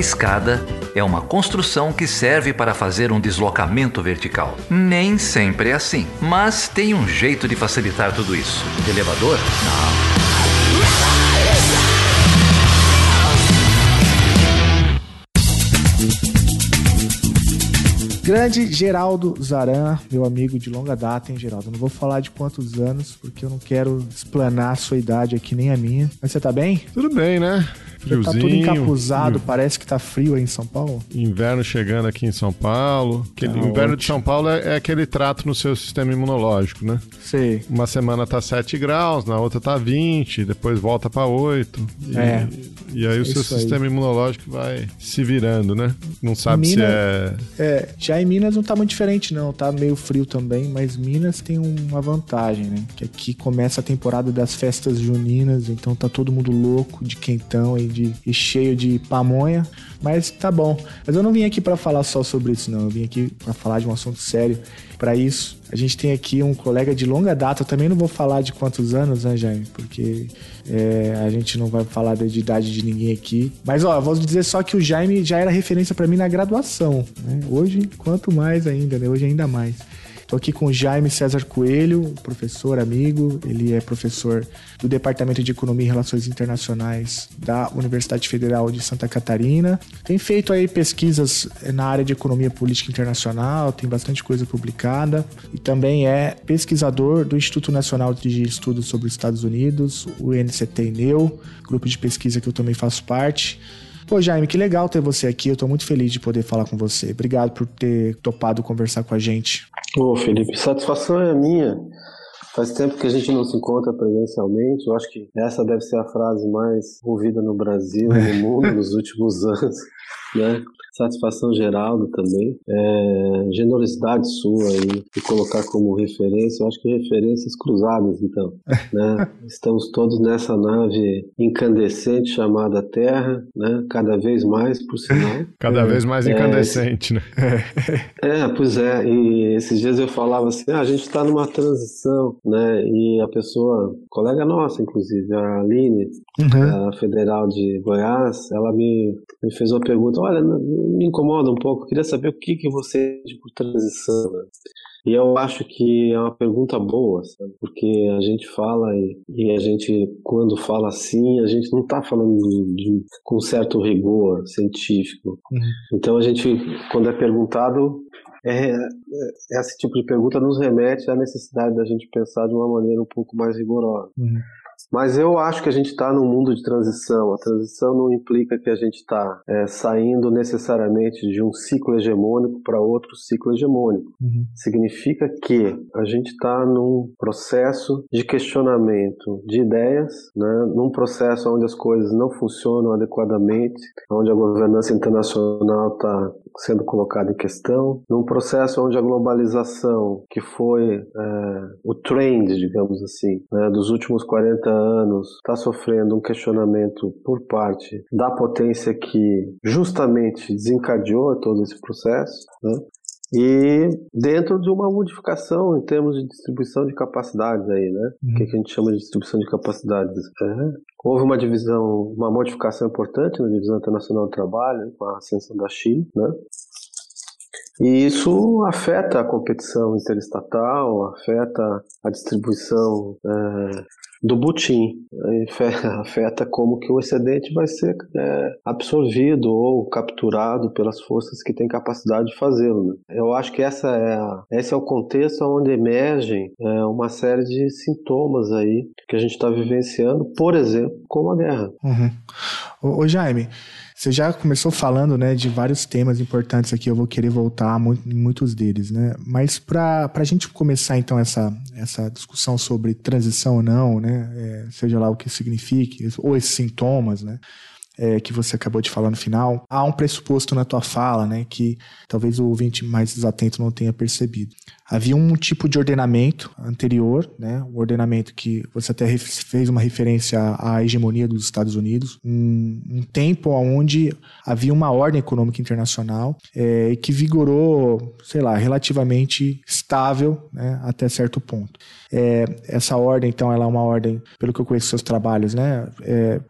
escada é uma construção que serve para fazer um deslocamento vertical. Nem sempre é assim, mas tem um jeito de facilitar tudo isso. Elevador? Não. Grande Geraldo Zaran, meu amigo de longa data, hein, Geraldo? não vou falar de quantos anos, porque eu não quero explanar a sua idade aqui, nem a minha. Mas você tá bem? Tudo bem, né? Friozinho. Tá tudo encapuzado, parece que tá frio aí em São Paulo. Inverno chegando aqui em São Paulo. Aquele, tá inverno ótimo. de São Paulo é, é, aquele trato no seu sistema imunológico, né? Sei. Uma semana tá 7 graus, na outra tá 20, depois volta para 8. E, é. E aí o seu sistema imunológico vai se virando, né? Não sabe Minas, se é... É, já em Minas não tá muito diferente não, tá meio frio também, mas Minas tem uma vantagem, né? Que aqui começa a temporada das festas juninas, então tá todo mundo louco de quentão e de e cheio de pamonha, mas tá bom. Mas eu não vim aqui para falar só sobre isso, não. Eu vim aqui para falar de um assunto sério. Para isso, a gente tem aqui um colega de longa data. Eu também não vou falar de quantos anos, né, Jaime? Porque é, a gente não vai falar da idade de ninguém aqui. Mas, ó, vou dizer só que o Jaime já era referência para mim na graduação. Né? Hoje, quanto mais ainda, né? Hoje ainda mais. Estou aqui com o Jaime César Coelho, professor, amigo. Ele é professor do Departamento de Economia e Relações Internacionais da Universidade Federal de Santa Catarina. Tem feito aí pesquisas na área de economia política internacional, tem bastante coisa publicada e também é pesquisador do Instituto Nacional de Estudos sobre os Estados Unidos, o NCT-NEU, grupo de pesquisa que eu também faço parte. Pô, Jaime, que legal ter você aqui. Eu tô muito feliz de poder falar com você. Obrigado por ter topado conversar com a gente. Ô, Felipe, satisfação é minha. Faz tempo que a gente não se encontra presencialmente. Eu acho que essa deve ser a frase mais ouvida no Brasil e no mundo nos últimos anos. Né? Satisfação Geraldo também, é, generosidade sua aí, e colocar como referência, eu acho que referências cruzadas, então, né? Estamos todos nessa nave incandescente chamada Terra, né? Cada vez mais, por sinal. Cada é, vez mais é, incandescente, é, né? É, pois é, e esses dias eu falava assim, ah, a gente está numa transição, né? E a pessoa, colega nossa, inclusive, a Aline, uhum. a federal de Goiás, ela me, me fez uma pergunta, olha, me incomoda um pouco. queria saber o que, que você de por transição. Né? E eu acho que é uma pergunta boa, sabe? porque a gente fala e, e, a gente, quando fala assim, a gente não está falando de, de, com certo rigor científico. Uhum. Então a gente, quando é perguntado, é, é, esse tipo de pergunta nos remete à necessidade da gente pensar de uma maneira um pouco mais rigorosa. Uhum. Mas eu acho que a gente está num mundo de transição. A transição não implica que a gente está é, saindo necessariamente de um ciclo hegemônico para outro ciclo hegemônico. Uhum. Significa que a gente está num processo de questionamento de ideias, né, num processo onde as coisas não funcionam adequadamente, onde a governança internacional está sendo colocada em questão, num processo onde a globalização, que foi é, o trend, digamos assim, né, dos últimos 40 anos, está sofrendo um questionamento por parte da potência que justamente desencadeou todo esse processo, né? E dentro de uma modificação em termos de distribuição de capacidades aí, né? Uhum. O que, a gente chama de distribuição de capacidades? É. Houve uma divisão, uma modificação importante na divisão internacional do trabalho, com a ascensão da China, né? E isso afeta a competição interestatal, afeta a distribuição é, do butim. Afeta como que o excedente vai ser é, absorvido ou capturado pelas forças que têm capacidade de fazê-lo. Né? Eu acho que essa é a, esse é o contexto onde emergem é, uma série de sintomas aí que a gente está vivenciando, por exemplo, como a guerra. Uhum. Ô Jaime, você já começou falando, né, de vários temas importantes aqui, eu vou querer voltar em muitos deles, né? Mas para a gente começar então essa, essa discussão sobre transição ou não, né, é, seja lá o que signifique, ou esses sintomas, né? É, que você acabou de falar no final, há um pressuposto na tua fala, né, que talvez o ouvinte mais desatento não tenha percebido. Havia um tipo de ordenamento anterior, né? um ordenamento que você até fez uma referência à hegemonia dos Estados Unidos, um, um tempo onde havia uma ordem econômica internacional é, que vigorou, sei lá, relativamente estável né? até certo ponto. É, essa ordem, então, ela é uma ordem, pelo que eu conheço seus trabalhos, né? É,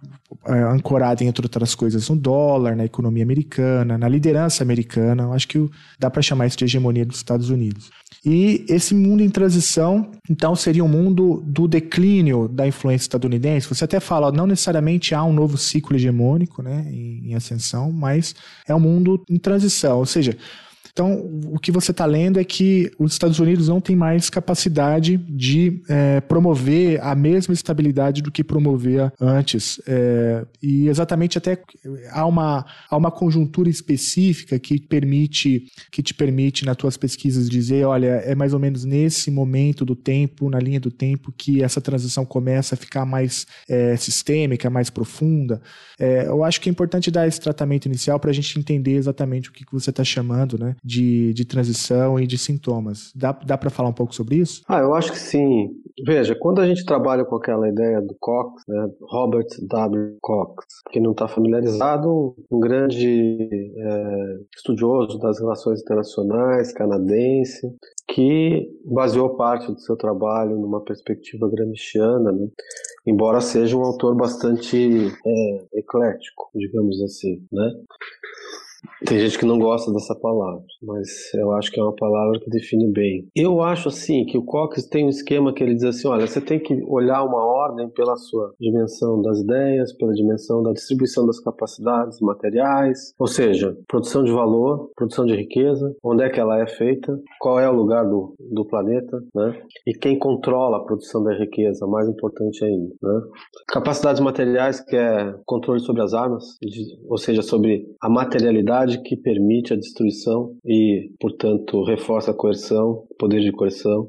é, ancorada, entre outras coisas, no dólar, na economia americana, na liderança americana. Acho que dá para chamar isso de hegemonia dos Estados Unidos. E esse mundo em transição, então, seria um mundo do declínio da influência estadunidense. Você até fala, não necessariamente há um novo ciclo hegemônico né, em, em ascensão, mas é um mundo em transição. Ou seja, então, o que você está lendo é que os Estados Unidos não têm mais capacidade de é, promover a mesma estabilidade do que promovia antes. É, e exatamente até há uma, há uma conjuntura específica que permite que te permite, nas tuas pesquisas, dizer, olha, é mais ou menos nesse momento do tempo, na linha do tempo, que essa transição começa a ficar mais é, sistêmica, mais profunda. É, eu acho que é importante dar esse tratamento inicial para a gente entender exatamente o que, que você está chamando, né? De, de transição e de sintomas. Dá, dá para falar um pouco sobre isso? Ah, eu acho que sim. Veja, quando a gente trabalha com aquela ideia do Cox, né, Robert W. Cox, que não está familiarizado, um grande é, estudioso das relações internacionais, canadense, que baseou parte do seu trabalho numa perspectiva gramsciana, né? embora seja um autor bastante é, eclético, digamos assim, né? Tem gente que não gosta dessa palavra, mas eu acho que é uma palavra que define bem. Eu acho assim que o Cox tem um esquema que ele diz assim: olha, você tem que olhar uma ordem pela sua dimensão das ideias, pela dimensão da distribuição das capacidades materiais, ou seja, produção de valor, produção de riqueza, onde é que ela é feita, qual é o lugar do, do planeta, né? E quem controla a produção da riqueza, mais importante ainda, né? Capacidades materiais, que é controle sobre as armas, ou seja, sobre a materialidade que permite a destruição e, portanto, reforça a coerção, poder de coerção.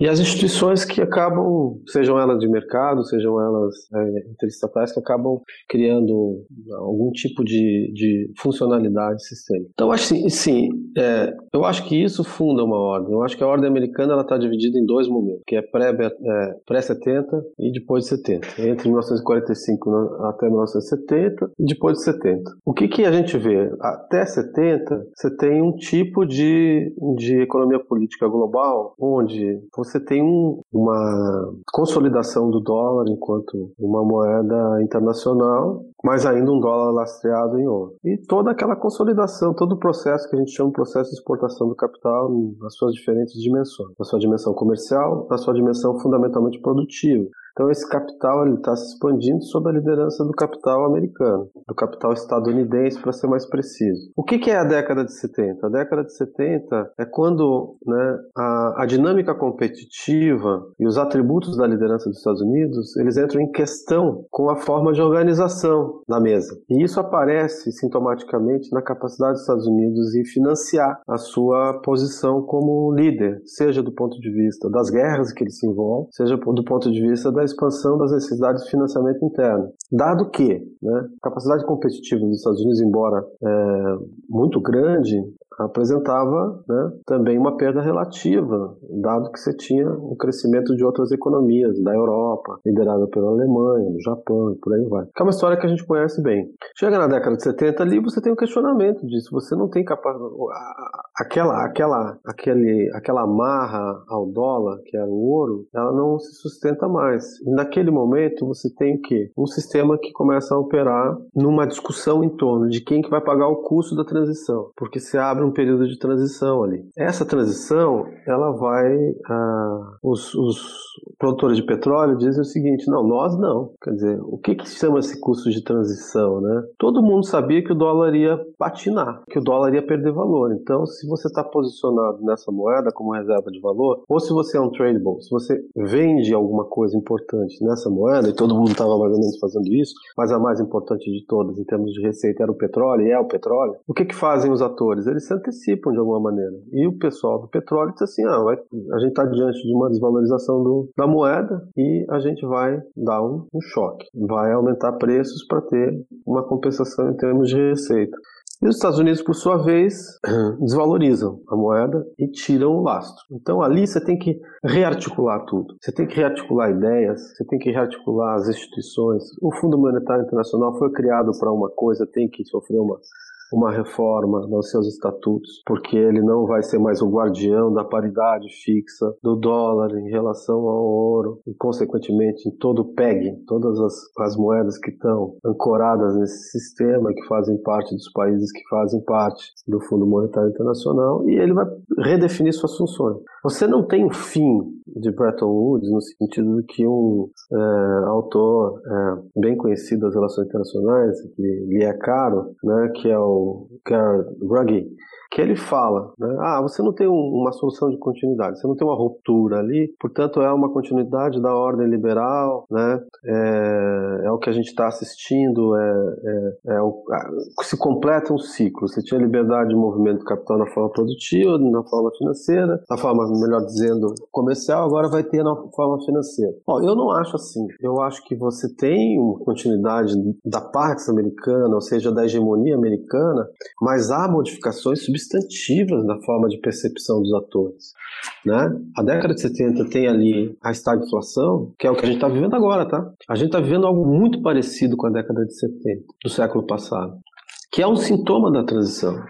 E as instituições que acabam, sejam elas de mercado, sejam elas é, interestatais, que acabam criando algum tipo de, de funcionalidade sistêmica. Então, acho sim, sim é, eu acho que isso funda uma ordem. Eu acho que a ordem americana está dividida em dois momentos, que é pré-70 é, pré e depois de 70. Entre 1945 até 1970 e depois de 70. O que, que a gente vê? Até 70, você tem um tipo de, de economia política global onde você tem um, uma consolidação do dólar enquanto uma moeda internacional, mas ainda um dólar lastreado em ouro. E toda aquela consolidação, todo o processo que a gente chama de processo de exportação do capital nas suas diferentes dimensões, na sua dimensão comercial, na sua dimensão fundamentalmente produtiva. Então esse capital está se expandindo sob a liderança do capital americano, do capital estadunidense, para ser mais preciso. O que, que, é a década de 70? A década de 70 é quando né, a, a, dinâmica competitiva e os atributos da liderança dos Estados Unidos eles entram em questão com a forma de organização da mesa. E isso aparece sintomaticamente na capacidade dos Estados Unidos em financiar a sua posição como líder, seja do ponto de vista das guerras que ele se envolve, seja do ponto de vista da da expansão das necessidades de financiamento interno. Dado que né, a capacidade competitiva dos Estados Unidos, embora é, muito grande, apresentava né, também uma perda relativa, dado que você tinha o crescimento de outras economias, da Europa, liderada pela Alemanha, do Japão e por aí vai. Que é uma história que a gente conhece bem. Chega na década de 70 ali, você tem um questionamento disso, você não tem capacidade... Aquela, aquela, aquele, aquela amarra ao dólar, que era o ouro, ela não se sustenta mais. E naquele momento, você tem o quê? Um sistema que começa a operar numa discussão em torno de quem que vai pagar o custo da transição, porque se abre um período de transição ali. Essa transição, ela vai. Ah, os, os, produtores de petróleo dizem o seguinte: não, nós não. Quer dizer, o que, que chama esse custo de transição, né? Todo mundo sabia que o dólar ia patinar, que o dólar ia perder valor. Então, se você está posicionado nessa moeda como reserva de valor, ou se você é um tradable, se você vende alguma coisa importante nessa moeda, e todo mundo estava mais ou menos fazendo isso, mas a mais importante de todas em termos de receita era o petróleo, e é o petróleo, o que, que fazem os atores? Eles se antecipam de alguma maneira. E o pessoal do petróleo diz assim: ah, vai, a gente está diante de uma desvalorização do, da moeda e a gente vai dar um, um choque, vai aumentar preços para ter uma compensação em termos de receita. E os Estados Unidos, por sua vez, desvalorizam a moeda e tiram o lastro. Então ali você tem que rearticular tudo. Você tem que rearticular ideias, você tem que rearticular as instituições. O Fundo Monetário Internacional foi criado para uma coisa, tem que sofrer uma uma reforma nos seus estatutos, porque ele não vai ser mais o guardião da paridade fixa do dólar em relação ao ouro e, consequentemente, em todo o PEG, todas as, as moedas que estão ancoradas nesse sistema, que fazem parte dos países que fazem parte do Fundo Monetário Internacional, e ele vai redefinir suas funções. Você não tem um fim de Bretton Woods no sentido de que um é, autor é, bem conhecido das relações internacionais, que lhe é caro, né, que é o Gerd Ruggie, que ele fala, né? Ah, você não tem um, uma solução de continuidade, você não tem uma ruptura ali, portanto é uma continuidade da ordem liberal, né? É, é o que a gente está assistindo, é, é, é o, se completa um ciclo. Você tinha liberdade de movimento capital na forma produtiva, na forma financeira, na forma, melhor dizendo, comercial, agora vai ter na forma financeira. Bom, eu não acho assim. Eu acho que você tem uma continuidade da Pax americana, ou seja, da hegemonia americana, mas há modificações substanciais substantivas na forma de percepção dos atores. Né? A década de 70 tem ali a estagflação, que é o que a gente está vivendo agora, tá? A gente está vivendo algo muito parecido com a década de 70 do século passado, que é um sintoma da transição.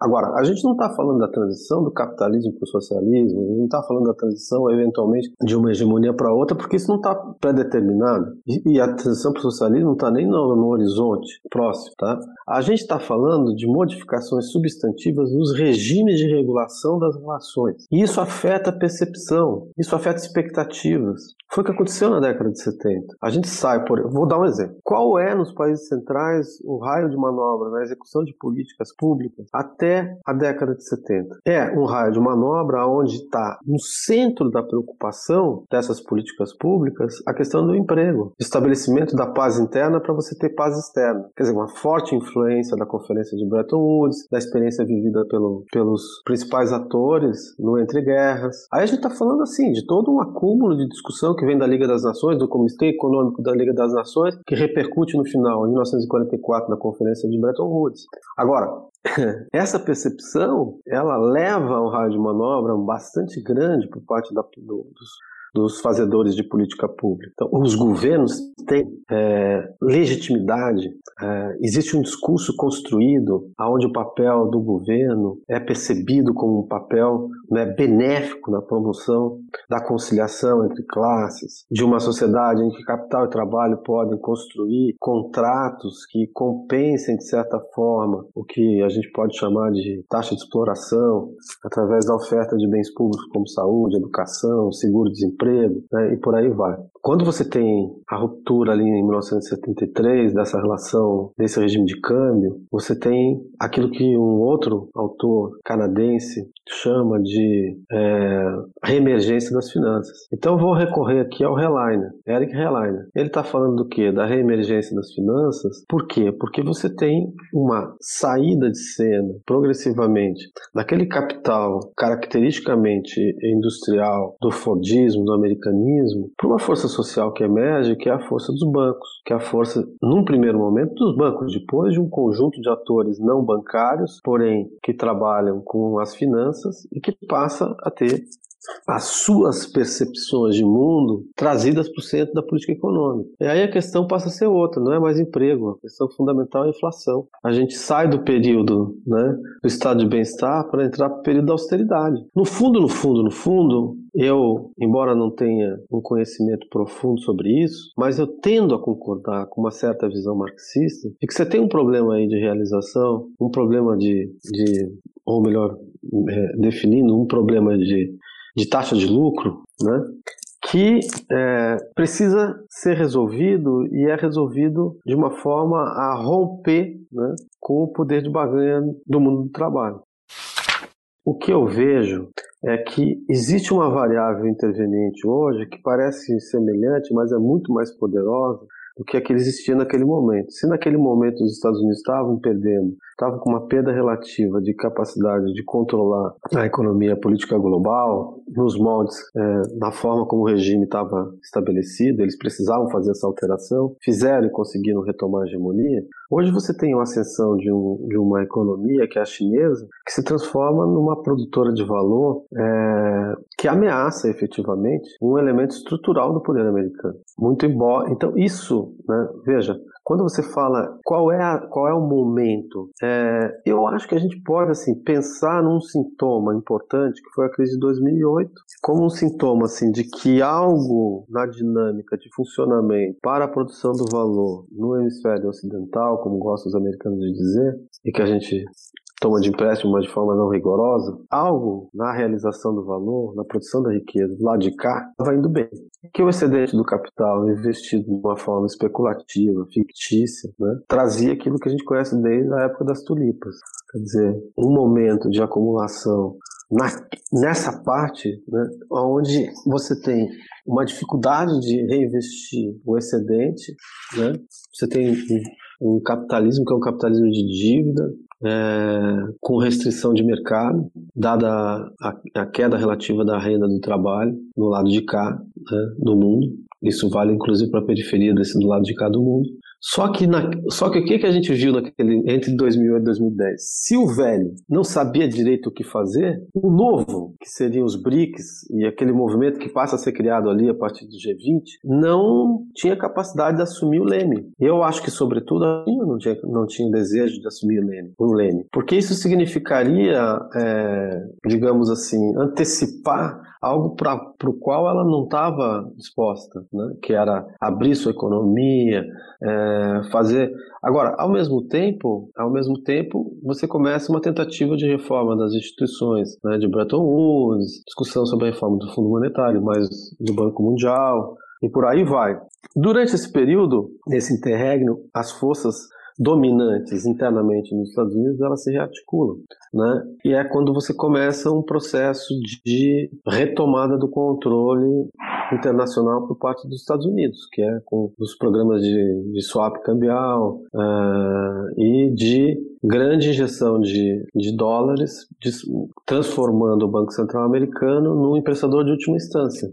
Agora, a gente não está falando da transição do capitalismo para o socialismo, a gente não está falando da transição, eventualmente, de uma hegemonia para outra, porque isso não está pré-determinado. E, e, a transição para o socialismo não está nem no, no, horizonte próximo. Tá? A gente está falando de modificações substantivas nos regimes de regulação das relações. E isso afeta a percepção, isso afeta expectativas. Foi o que aconteceu na década de 70. A gente sai por. Vou dar um exemplo. Qual é, nos países centrais, o raio de manobra na execução de políticas públicas até a década de 70. É um raio de manobra onde está no centro da preocupação dessas políticas públicas a questão do emprego, estabelecimento da paz interna para você ter paz externa. Quer dizer, uma forte influência da Conferência de Bretton Woods, da experiência vivida pelo, pelos principais atores no Entre Guerras. Aí a gente está falando assim de todo um acúmulo de discussão que vem da Liga das Nações, do Comitê Econômico da Liga das Nações, que repercute no final, em 1944, na Conferência de Bretton Woods. Agora, essa percepção ela leva um raio de manobra bastante grande por parte da, do, dos, dos fazedores de política pública. Então, os governos têm é, legitimidade, é, existe um discurso construído onde o papel do governo é percebido como um papel né, benéfico na promoção da conciliação entre classes, de uma sociedade em que capital e trabalho podem construir contratos que compensem, de certa forma, o que a gente pode chamar de taxa de exploração, através da oferta de bens públicos como saúde, educação, seguro-desemprego né, e por aí vai. Quando você tem a ruptura ali em 1973 dessa relação, desse regime de câmbio, você tem aquilo que um outro autor canadense chama de é, reemergência das finanças. Então vou recorrer aqui ao Helleiner, Eric Helleiner. Ele está falando do que? Da reemergência das finanças. Por quê? Porque você tem uma saída de cena progressivamente daquele capital caracteristicamente industrial do Fordismo, do americanismo, para uma força social que emerge, que é a força dos bancos, que é a força, num primeiro momento, dos bancos, depois de um conjunto de atores não bancários, porém que trabalham com as finanças e que passa a ter as suas percepções de mundo trazidas para o centro da política econômica. E aí a questão passa a ser outra, não é mais emprego, a questão fundamental é a inflação. A gente sai do período né, do estado de bem-estar para entrar para o período da austeridade. No fundo, no fundo, no fundo, eu, embora não tenha um conhecimento profundo sobre isso, mas eu tendo a concordar com uma certa visão marxista de que você tem um problema aí de realização, um problema de, de ou melhor, é, definindo um problema de de taxa de lucro, né? que é, precisa ser resolvido e é resolvido de uma forma a romper né, com o poder de barganha do mundo do trabalho. O que eu vejo é que existe uma variável interveniente hoje que parece semelhante, mas é muito mais poderosa, do que a que existia naquele momento. Se naquele momento os Estados Unidos estavam perdendo, estavam com uma perda relativa de capacidade de controlar a economia política global, nos moldes, é, na forma como o regime estava estabelecido, eles precisavam fazer essa alteração, fizeram e conseguiram retomar a hegemonia. Hoje você tem uma ascensão de, um, de uma economia que é a chinesa, que se transforma numa produtora de valor é, que ameaça efetivamente um elemento estrutural do poder americano. Muito embora. Então, isso, né, veja, quando você fala qual é, a, qual é o momento, é, eu acho que a gente pode assim pensar num sintoma importante que foi a crise de 2008, como um sintoma assim de que algo na dinâmica de funcionamento para a produção do valor no hemisfério ocidental, como gostam os americanos de dizer, e que a gente toma de empréstimo, mas de forma não rigorosa, algo na realização do valor, na produção da riqueza, lado de cá, vai indo bem. Que o excedente do capital investido de uma forma especulativa, fictícia, né, trazia aquilo que a gente conhece desde a época das tulipas. Quer dizer, um momento de acumulação na, nessa parte, né, onde você tem uma dificuldade de reinvestir o excedente, né, você tem um, um capitalismo que é um capitalismo de dívida, é, com restrição de mercado, dada a, a, queda relativa da renda do trabalho no lado de cá né, do mundo. Isso vale inclusive para a periferia desse do lado de cá do mundo. Só que, na, só que o que, que a gente viu naquele, entre 2008 e 2010? Se o velho não sabia direito o que fazer, o novo, que seriam os BRICS e aquele movimento que passa a ser criado ali a partir do G20, não tinha capacidade de assumir o leme. Eu acho que, sobretudo, a China não tinha, não tinha desejo de assumir o leme, o leme. Porque isso significaria, é, digamos assim, antecipar algo para o qual ela não estava disposta, né? que era abrir sua economia, é, fazer. Agora, ao mesmo tempo, ao mesmo tempo, você começa uma tentativa de reforma das instituições, né? de Bretton Woods, discussão sobre a reforma do Fundo Monetário, mais do Banco Mundial, e por aí vai. Durante esse período, nesse interregno, as forças dominantes internamente nos Estados Unidos, elas se rearticulam, né? E é quando você começa um processo de retomada do controle internacional por parte dos Estados Unidos, que é com os programas de, de swap cambial uh, e de grande injeção de, de dólares, de, transformando o Banco Central americano num emprestador de última instância.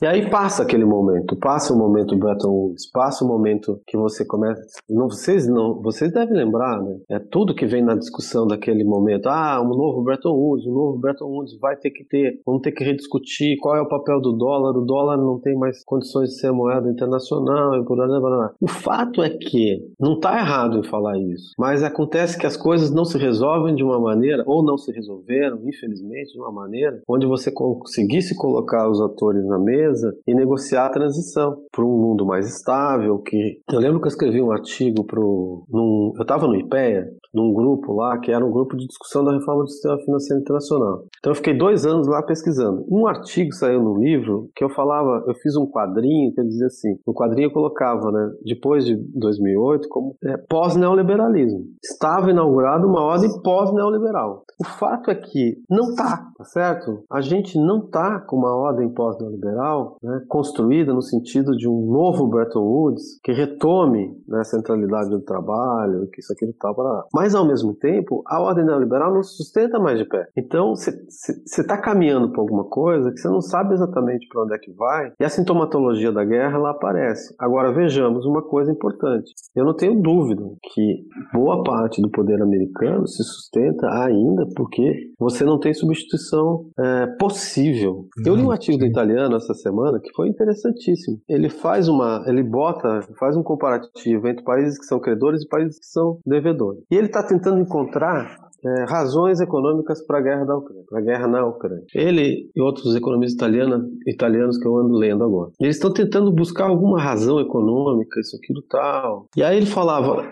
E aí passa aquele momento, passa o momento Bretton Woods, passa o momento que você começa. Não, vocês não, vocês devem lembrar, né? É tudo que vem na discussão daquele momento. Ah, um novo Bretton Woods, um novo Bretton Woods vai ter que ter, vamos ter que rediscutir qual é o papel do dólar. O dólar não tem mais condições de ser moeda internacional e por aí vai. O fato é que não está errado em falar isso, mas acontece que as coisas não se resolvem de uma maneira ou não se resolveram, infelizmente, de uma maneira onde você conseguisse colocar os atores na mesa empresa e negociar a transição para um mundo mais estável. Que eu lembro que eu escrevi um artigo pro, num, eu estava no IPEA, num grupo lá que era um grupo de discussão da reforma do sistema financeiro internacional. Então eu fiquei dois anos lá pesquisando. Um artigo saiu no livro que eu falava, eu fiz um quadrinho que eu dizia assim, no quadrinho eu colocava, né, depois de 2008 como é, pós-neoliberalismo. Estava inaugurada uma ordem pós-neoliberal. O fato é que não tá, tá certo? A gente não tá com uma ordem pós-neoliberal né, construída no sentido de um novo Bretton Woods que retome né, a centralidade do trabalho, que isso aqui tal, para mas, ao mesmo tempo, a ordem neoliberal não se sustenta mais de pé. Então, você está caminhando para alguma coisa que você não sabe exatamente para onde é que vai, e a sintomatologia da guerra ela aparece. Agora, vejamos uma coisa importante. Eu não tenho dúvida que boa parte do poder americano se sustenta ainda porque você não tem substituição é, possível. Eu li um artigo do italiano essa semana que foi interessantíssimo. Ele faz uma, ele bota, faz um comparativo entre países que são credores e países que são devedores. E ele está tentando encontrar é, razões econômicas para a guerra da Ucrânia, para a guerra na Ucrânia. Ele e outros economistas italianos, italianos que eu ando lendo agora, eles estão tentando buscar alguma razão econômica, isso, aquilo, tal. E aí ele falava,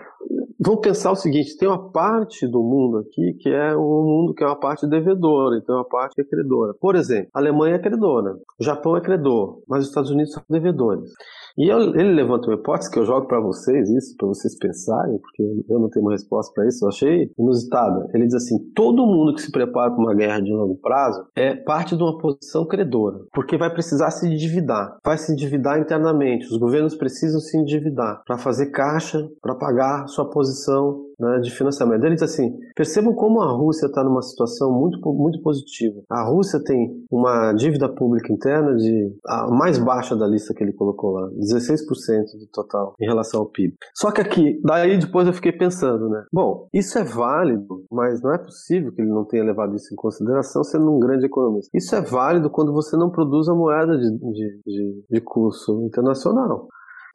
vamos pensar o seguinte: tem uma parte do mundo aqui que é um mundo que é uma parte devedora, então é uma parte que é credora. Por exemplo, a Alemanha é credora, o Japão é credor, mas os Estados Unidos são devedores. E eu, ele levanta uma hipótese que eu jogo para vocês, isso, para vocês pensarem, porque eu não tenho uma resposta para isso, eu achei inusitada. Ele diz assim: todo mundo que se prepara para uma guerra de longo prazo é parte de uma posição credora, porque vai precisar se endividar, vai se endividar internamente. Os governos precisam se endividar para fazer caixa, para pagar sua posição né, de financiamento. Ele diz assim: percebam como a Rússia está numa situação muito, muito positiva. A Rússia tem uma dívida pública interna de a mais baixa da lista que ele colocou lá, 16% do total em relação ao PIB. Só que aqui, daí depois eu fiquei pensando, né? Bom, isso é válido, mas não é possível que ele não tenha levado isso em consideração sendo um grande economista. Isso é válido quando você não produz a moeda de, de, de, de curso internacional.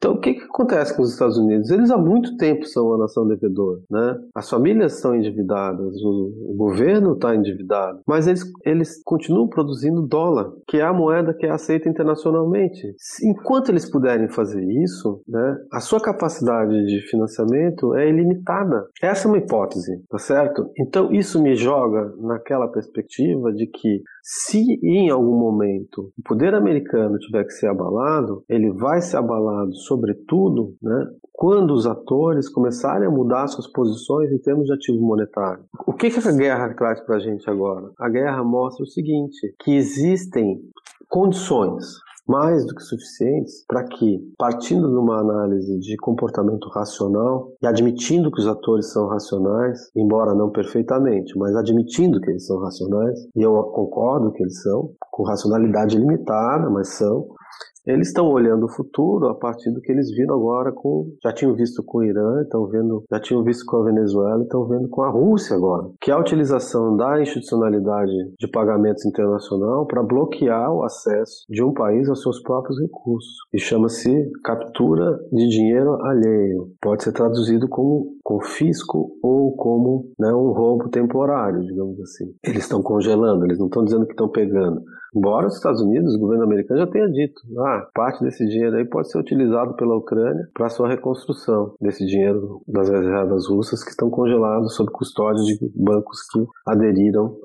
Então, o que, que acontece com os Estados Unidos? Eles há muito tempo são uma nação devedora, né? As famílias estão endividadas, o, o governo está endividado, mas eles, eles continuam produzindo dólar, que é a moeda que é aceita internacionalmente. Enquanto eles puderem fazer isso, né, a sua capacidade de financiamento é ilimitada. Essa é uma hipótese, tá certo? Então, isso me joga naquela perspectiva de que se em algum momento o poder americano tiver que ser abalado, ele vai ser abalado sobretudo, né, quando os atores começarem a mudar suas posições em termos de ativo monetário. O que, que essa guerra traz para a gente agora? A guerra mostra o seguinte, que existem condições mais do que suficientes para que, partindo de uma análise de comportamento racional e admitindo que os atores são racionais, embora não perfeitamente, mas admitindo que eles são racionais, e eu concordo que eles são, com racionalidade limitada, mas são, eles estão olhando o futuro a partir do que eles viram agora com. Já tinham visto com o Irã, estão vendo, já tinham visto com a Venezuela, estão vendo com a Rússia agora. Que é a utilização da institucionalidade de pagamentos internacional para bloquear o acesso de um país aos seus próprios recursos. E chama-se captura de dinheiro alheio. Pode ser traduzido como confisco ou como né, um roubo temporário, digamos assim. Eles estão congelando, eles não estão dizendo que estão pegando. Embora os Estados Unidos, o governo americano já tenha dito, ah, parte desse dinheiro aí pode ser utilizado pela Ucrânia para sua reconstrução, desse dinheiro das reservas russas que estão congelados sob custódia de bancos que aderiram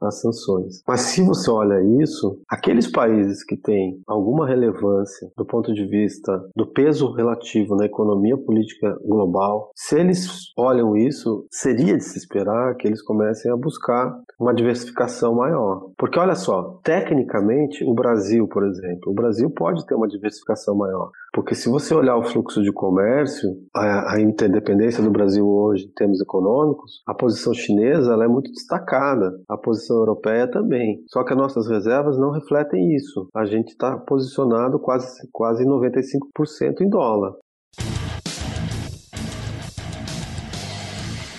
às sanções. Mas se você olha isso, aqueles países que têm alguma relevância do ponto de vista do peso relativo na economia política global, se eles olham isso, seria de se esperar que eles comecem a buscar uma diversificação maior. Porque olha só, tecnicamente, o Brasil, por exemplo, o Brasil pode ter uma diversificação maior. Porque se você olhar o fluxo de comércio, a, a interdependência do Brasil hoje em termos econômicos, a posição chinesa é muito destacada, a posição europeia também. Só que as nossas reservas não refletem isso. A gente está posicionado quase, quase 95% em dólar.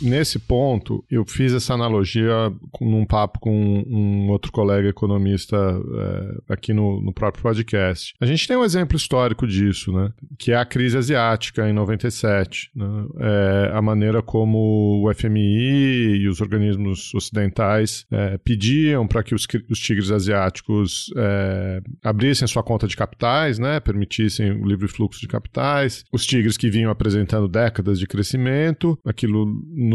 Nesse ponto, eu fiz essa analogia num papo com um outro colega economista é, aqui no, no, próprio podcast. A gente tem um exemplo histórico disso, né? Que é a crise asiática em 97. Né? É, a maneira como o FMI e os organismos ocidentais é, pediam para que os, os, tigres asiáticos é, abrissem sua conta de capitais, né? Permitissem o livre fluxo de capitais. Os tigres que vinham apresentando décadas de crescimento, aquilo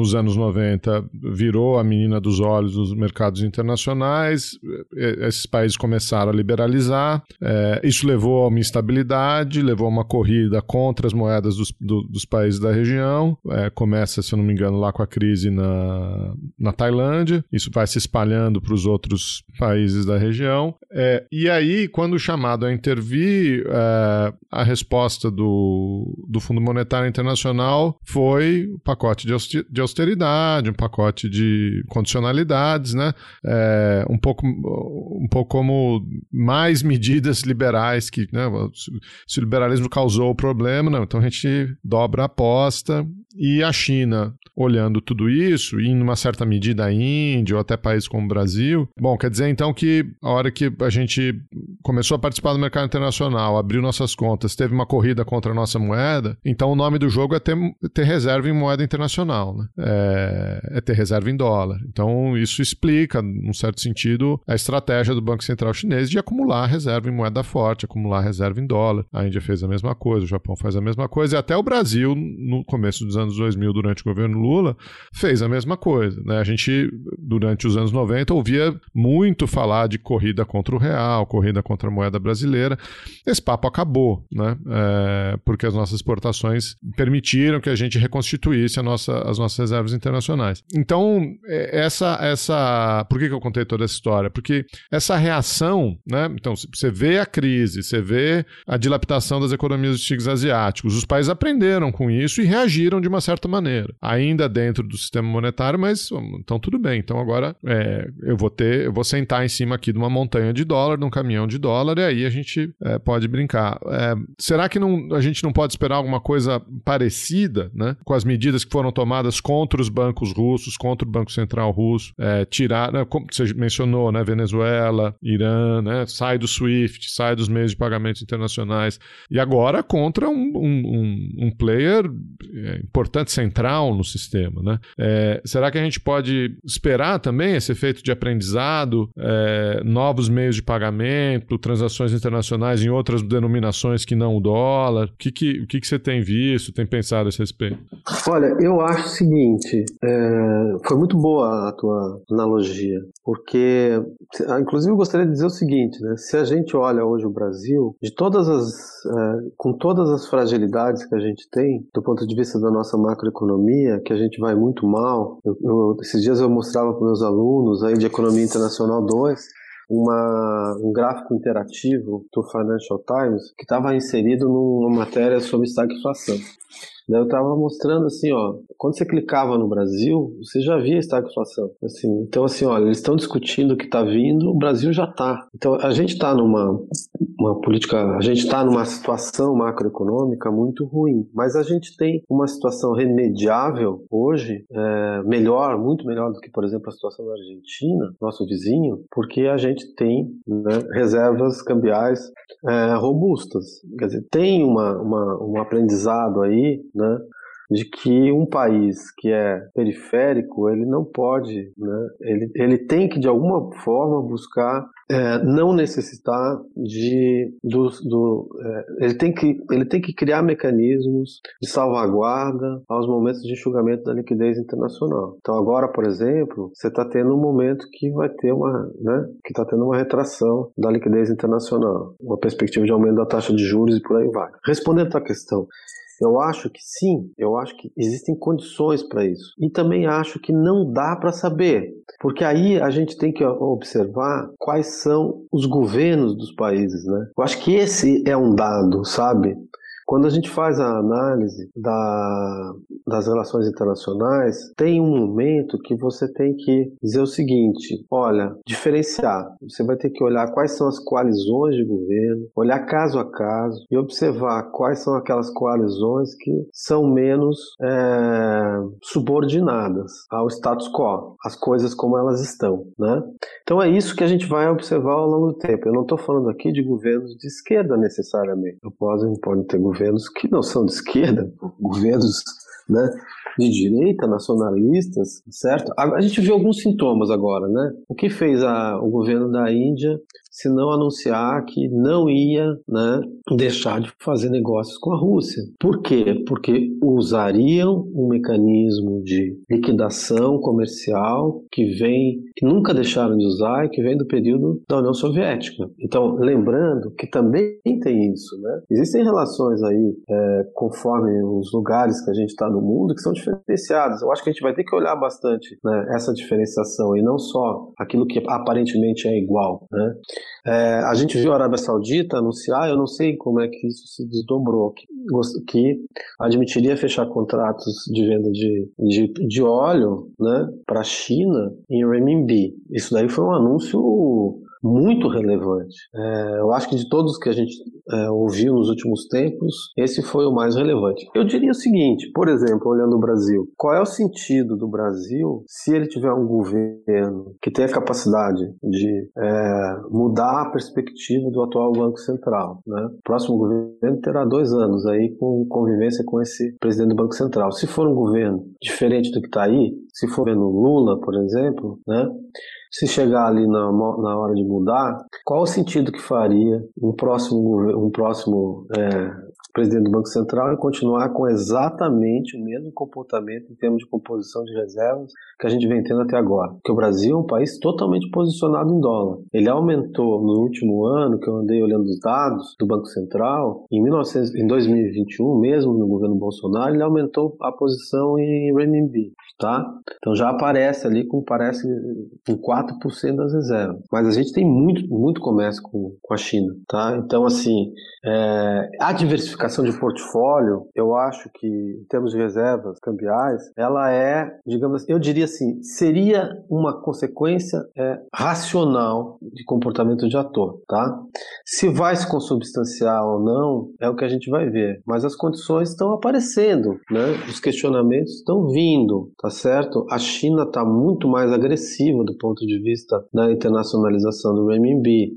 nos anos 90 virou a menina dos olhos dos mercados internacionais, esses países começaram a liberalizar, é, isso levou a uma instabilidade, levou a uma corrida contra as moedas dos, do, dos países da região, é, começa, se eu não me engano, lá com a crise na, na Tailândia, isso vai se espalhando para os outros países da região, é, e aí, quando chamado a intervir, é, a resposta do, do Fundo Monetário Internacional foi o pacote de de austeridade, um pacote de condicionalidades, né? É, um, pouco, um pouco como mais medidas liberais que, né? Se o liberalismo causou o problema, não, então a gente dobra a aposta e a China olhando tudo isso, e em uma certa medida a Índia ou até países como o Brasil, bom, quer dizer então que a hora que a gente começou a participar do mercado internacional, abriu nossas contas, teve uma corrida contra a nossa moeda, então o nome do jogo é ter, ter reserva em moeda internacional, né? é, é ter reserva em dólar. Então, isso explica, num certo sentido, a estratégia do Banco Central Chinês de acumular reserva em moeda forte, acumular reserva em dólar. A Índia fez a mesma coisa, o Japão faz a mesma coisa, e até o Brasil, no começo dos anos 2000, durante o governo Lula, fez a mesma coisa. Né? A gente, durante os anos 90, ouvia muito falar de corrida contra o real, corrida contra a moeda brasileira. Esse papo acabou, né? É, porque as nossas exportações permitiram que a gente reconstituísse nossa, as nossas reservas internacionais. Então, é, essa, essa. Por que, que eu contei toda essa história? Porque essa reação, né? Então, você vê a crise, você vê a dilapidação das economias dos tigres asiáticos. Os países aprenderam com isso e reagiram de uma certa maneira. Ainda dentro do sistema monetário, mas então tudo bem. Então agora é, eu vou ter, eu vou sentar em cima aqui de uma montanha de dólar, de um caminhão de dólar, e aí a gente é, pode brincar. É, será que não, a gente não pode esperar alguma coisa parecida, né? Com as medidas que foram tomadas contra os bancos russos, contra o Banco Central russo, é, tirar, né, como você mencionou, né? Venezuela, Irã, né? Sai do SWIFT, sai dos meios de pagamentos internacionais. E agora contra um, um, um player é, importante, central no sistema, né? É, será que a gente pode esperar também esse efeito de aprendizado, é, novos meios de pagamento, transações internacionais em outras denominações que não o dólar? O que, que, o que, que você tem visto, tem pensado a esse respeito? Olha, eu acho o seguinte, é, foi muito boa a tua analogia, porque, inclusive, eu gostaria de dizer o seguinte, né? Se a gente olha hoje o Brasil, de todas as, é, com todas as fragilidades que a gente tem, do ponto de vista da nossa macroeconomia, que a gente vai muito mal, eu, eu, esses dias eu mostrava para meus alunos aí de Economia Internacional 2, uma, um gráfico interativo do Financial Times que estava inserido numa matéria sobre estagflação. Eu estava mostrando assim, ó, quando você clicava no Brasil, você já via estagflação. Assim, então, assim, olha, eles estão discutindo o que está vindo, o Brasil já está. Então, a gente está numa uma política, a gente está numa situação macroeconômica muito ruim, mas a gente tem uma situação remediável hoje, é, melhor, muito melhor do que, por exemplo, a situação da Argentina, nosso vizinho, porque a gente tem né, reservas cambiais é, robustas. Quer dizer, tem uma, uma, um aprendizado aí, né? De que um país que é periférico ele não pode, né? ele, ele tem que de alguma forma buscar é, não necessitar de do, do é, ele tem que ele tem que criar mecanismos de salvaguarda aos momentos de enxugamento da liquidez internacional. Então agora, por exemplo, você está tendo um momento que vai ter uma, né, que está tendo uma retração da liquidez internacional, uma perspectiva de aumento da taxa de juros e por aí vai. Respondendo à questão, eu acho que sim, eu acho que existem condições para isso. E também acho que não dá para saber, porque aí a gente tem que observar quais são os governos dos países, né? Eu acho que esse é um dado, sabe? Quando a gente faz a análise da, das relações internacionais, tem um momento que você tem que dizer o seguinte: olha, diferenciar. Você vai ter que olhar quais são as coalizões de governo, olhar caso a caso e observar quais são aquelas coalizões que são menos é, subordinadas ao status quo, as coisas como elas estão, né? Então é isso que a gente vai observar ao longo do tempo. Eu não estou falando aqui de governos de esquerda necessariamente. Eu posso, pode ter governos governos que não são de esquerda, governos né, de direita, nacionalistas, certo? A, gente viu alguns sintomas agora, né? O que fez a, o governo da Índia se não anunciar que não ia né, deixar de fazer negócios com a Rússia. Por quê? Porque usariam um mecanismo de liquidação comercial que vem, que nunca deixaram de usar e que vem do período da União Soviética. Então, lembrando que também tem isso, né? Existem relações aí, é, conforme os lugares que a gente está no mundo, que são diferenciadas. Eu acho que a gente vai ter que olhar bastante né, essa diferenciação e não só aquilo que aparentemente é igual, né? É, a gente viu a Arábia Saudita anunciar, eu não sei como é que isso se desdobrou, que, que admitiria fechar contratos de venda de, de, de óleo né, para a China em renminbi. Isso daí foi um anúncio muito relevante. É, eu acho que de todos que a gente é, ouviu nos últimos tempos, esse foi o mais relevante. Eu diria o seguinte, por exemplo, olhando o Brasil, qual é o sentido do Brasil se ele tiver um governo que tenha capacidade de é, mudar a perspectiva do atual Banco Central? Né? O próximo governo terá dois anos aí com convivência com esse presidente do Banco Central. Se for um governo diferente do que está aí, se for o Lula, por exemplo, né? Se chegar ali na, na hora de mudar, qual o sentido que faria um próximo, um próximo é, presidente do Banco Central e continuar com exatamente o mesmo comportamento em termos de composição de reservas que a gente vem tendo até agora. Porque o Brasil é um país totalmente posicionado em dólar. Ele aumentou no último ano, que eu andei olhando os dados do Banco Central, em, 1900, em 2021, mesmo no governo Bolsonaro, ele aumentou a posição em renminbi, tá? Então já aparece ali com, parece, com 4% das reservas. Mas a gente tem muito, muito comércio com, com a China, tá? Então, assim, é, a diversificação de portfólio, eu acho que, em termos de reservas cambiais, ela é, digamos, eu diria assim, seria uma consequência é, racional de comportamento de ator, tá? Se vai se consubstanciar ou não, é o que a gente vai ver. Mas as condições estão aparecendo, né? Os questionamentos estão vindo, tá certo? A China está muito mais agressiva do ponto de vista da internacionalização do renminbi.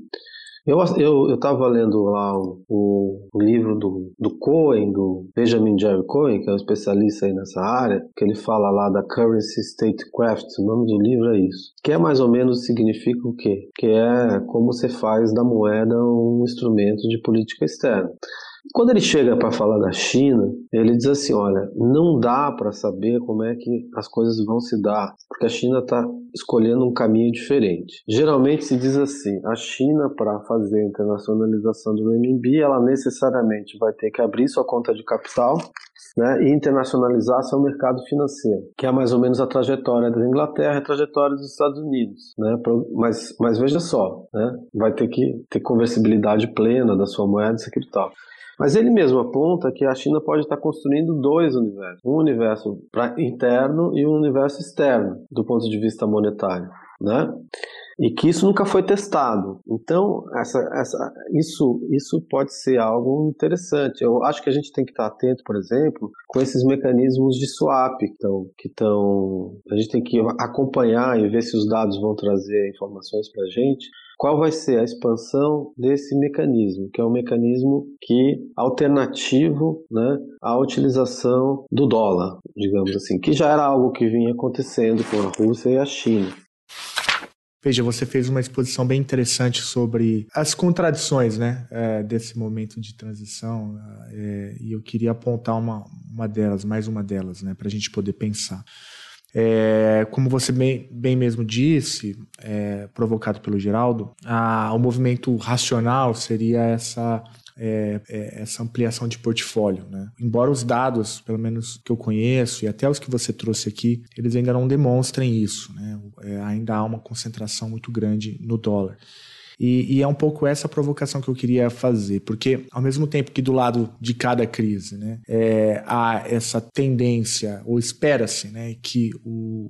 Eu estava eu, eu lendo lá o, o, livro do, do Cohen, do Benjamin Jerry Cohen, que é um especialista aí nessa área, que ele fala lá da Currency Statecraft, o nome do livro é isso. Que é mais ou menos significa o quê? Que é como você faz da moeda um instrumento de política externa. Quando ele chega para falar da China, ele diz assim: olha, não dá para saber como é que as coisas vão se dar, porque a China está escolhendo um caminho diferente. Geralmente se diz assim: a China, para fazer a internacionalização do renminbi, ela necessariamente vai ter que abrir sua conta de capital né, e internacionalizar seu mercado financeiro, que é mais ou menos a trajetória da Inglaterra e a trajetória dos Estados Unidos. Né, mas, mas veja só, né, vai ter que ter conversibilidade plena da sua moeda, e tal. Mas ele mesmo aponta que a China pode estar construindo dois universos: um universo interno e um universo externo, do ponto de vista monetário. Né? e que isso nunca foi testado. Então, essa, essa, isso, isso pode ser algo interessante. Eu acho que a gente tem que estar atento, por exemplo, com esses mecanismos de swap que estão. A gente tem que acompanhar e ver se os dados vão trazer informações para a gente. Qual vai ser a expansão desse mecanismo, que é um mecanismo que alternativo né, à utilização do dólar, digamos assim, que já era algo que vinha acontecendo com a Rússia e a China. Veja, você fez uma exposição bem interessante sobre as contradições né, é, desse momento de transição, é, e eu queria apontar uma, uma delas, mais uma delas, né, para a gente poder pensar. É, como você bem, bem mesmo disse, é, provocado pelo Geraldo, a, o movimento racional seria essa é, é, essa ampliação de portfólio. Né? Embora os dados, pelo menos que eu conheço, e até os que você trouxe aqui, eles ainda não demonstrem isso. Né? É, ainda há uma concentração muito grande no dólar. E, e, é um pouco essa provocação que eu queria fazer, porque ao mesmo tempo que do lado de cada crise né, é, há essa tendência, ou espera-se né, que o,